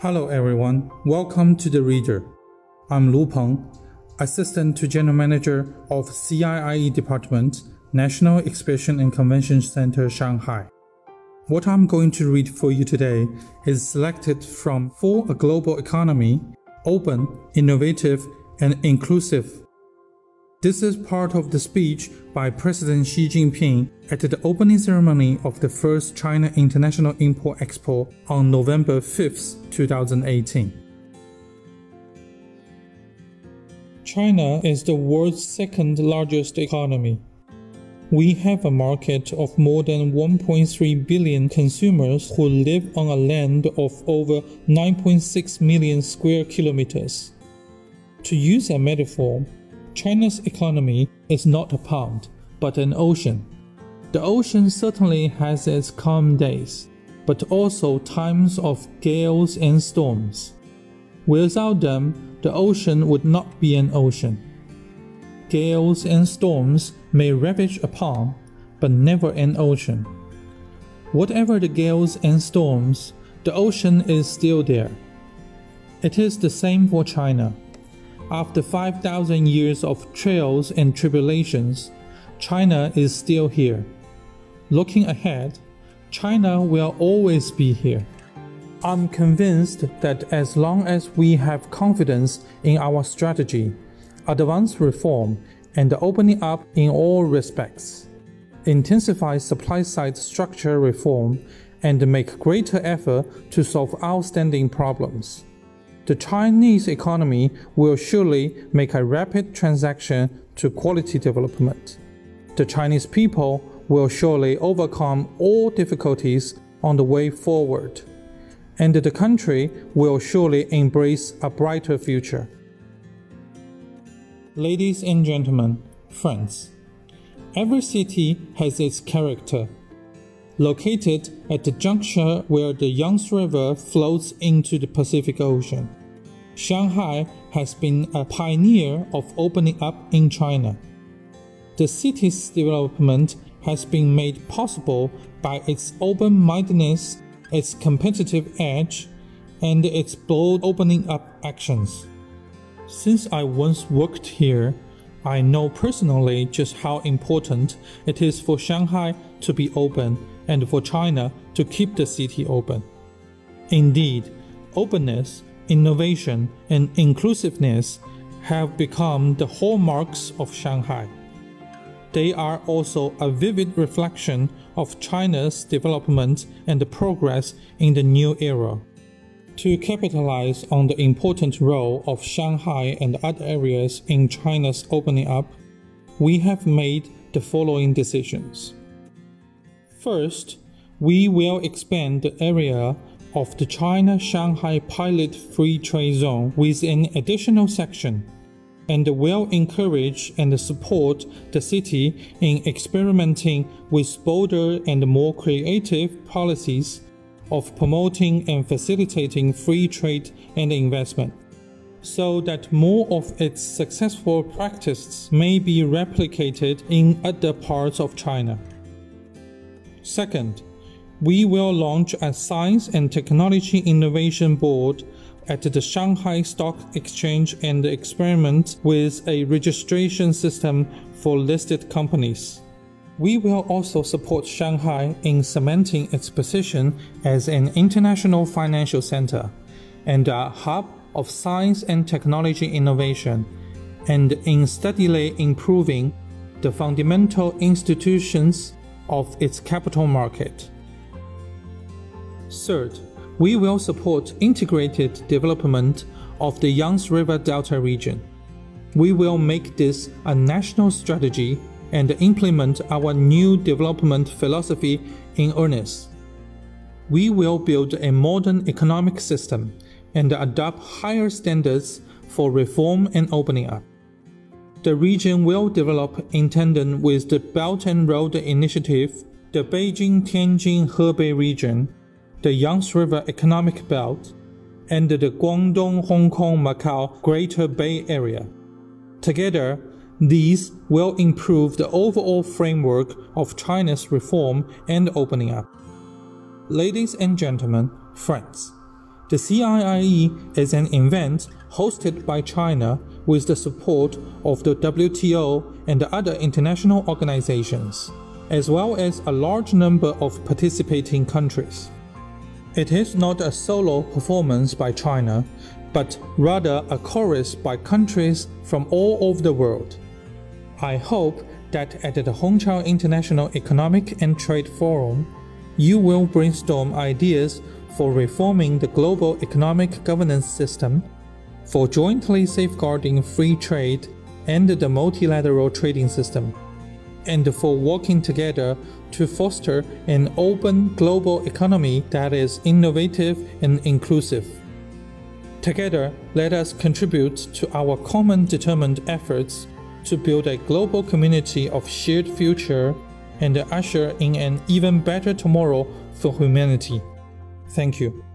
Hello everyone, welcome to The Reader. I'm Lu Peng, Assistant to General Manager of CIIE Department, National Exhibition and Convention Center, Shanghai. What I'm going to read for you today is selected from For a Global Economy, Open, Innovative, and Inclusive this is part of the speech by President Xi Jinping at the opening ceremony of the first China International Import Expo on November 5, 2018. China is the world's second largest economy. We have a market of more than 1.3 billion consumers who live on a land of over 9.6 million square kilometers. To use a metaphor, China's economy is not a pond, but an ocean. The ocean certainly has its calm days, but also times of gales and storms. Without them, the ocean would not be an ocean. Gales and storms may ravage a pond, but never an ocean. Whatever the gales and storms, the ocean is still there. It is the same for China. After 5,000 years of trials and tribulations, China is still here. Looking ahead, China will always be here. I'm convinced that as long as we have confidence in our strategy, advance reform, and opening up in all respects, intensify supply side structure reform, and make greater effort to solve outstanding problems the Chinese economy will surely make a rapid transition to quality development. The Chinese people will surely overcome all difficulties on the way forward, and the country will surely embrace a brighter future. Ladies and gentlemen, friends, every city has its character. Located at the juncture where the Yangtze River flows into the Pacific Ocean, Shanghai has been a pioneer of opening up in China. The city's development has been made possible by its open mindedness, its competitive edge, and its bold opening up actions. Since I once worked here, I know personally just how important it is for Shanghai to be open and for China to keep the city open. Indeed, openness innovation, and inclusiveness have become the hallmarks of Shanghai. They are also a vivid reflection of China's development and progress in the new era. To capitalize on the important role of Shanghai and other areas in China's opening up, we have made the following decisions. First, we will expand the area of the China Shanghai Pilot Free Trade Zone with an additional section and will encourage and support the city in experimenting with bolder and more creative policies of promoting and facilitating free trade and investment, so that more of its successful practices may be replicated in other parts of China. Second, we will launch a Science and Technology Innovation Board at the Shanghai Stock Exchange and experiment with a registration system for listed companies. We will also support Shanghai in cementing its position as an international financial center and a hub of science and technology innovation, and in steadily improving the fundamental institutions of its capital market. Third, we will support integrated development of the Yangtze River Delta region. We will make this a national strategy and implement our new development philosophy in earnest. We will build a modern economic system and adopt higher standards for reform and opening up. The region will develop in tandem with the Belt and Road Initiative, the Beijing Tianjin Hebei region, the Yangtze River Economic Belt, and the Guangdong Hong Kong Macau Greater Bay Area. Together, these will improve the overall framework of China's reform and opening up. Ladies and gentlemen, friends, The CIIE is an event hosted by China with the support of the WTO and other international organizations, as well as a large number of participating countries. It is not a solo performance by China, but rather a chorus by countries from all over the world. I hope that at the Hongqiao International Economic and Trade Forum, you will brainstorm ideas for reforming the global economic governance system, for jointly safeguarding free trade and the multilateral trading system, and for working together to foster an open global economy that is innovative and inclusive. Together, let us contribute to our common determined efforts to build a global community of shared future and usher in an even better tomorrow for humanity. Thank you.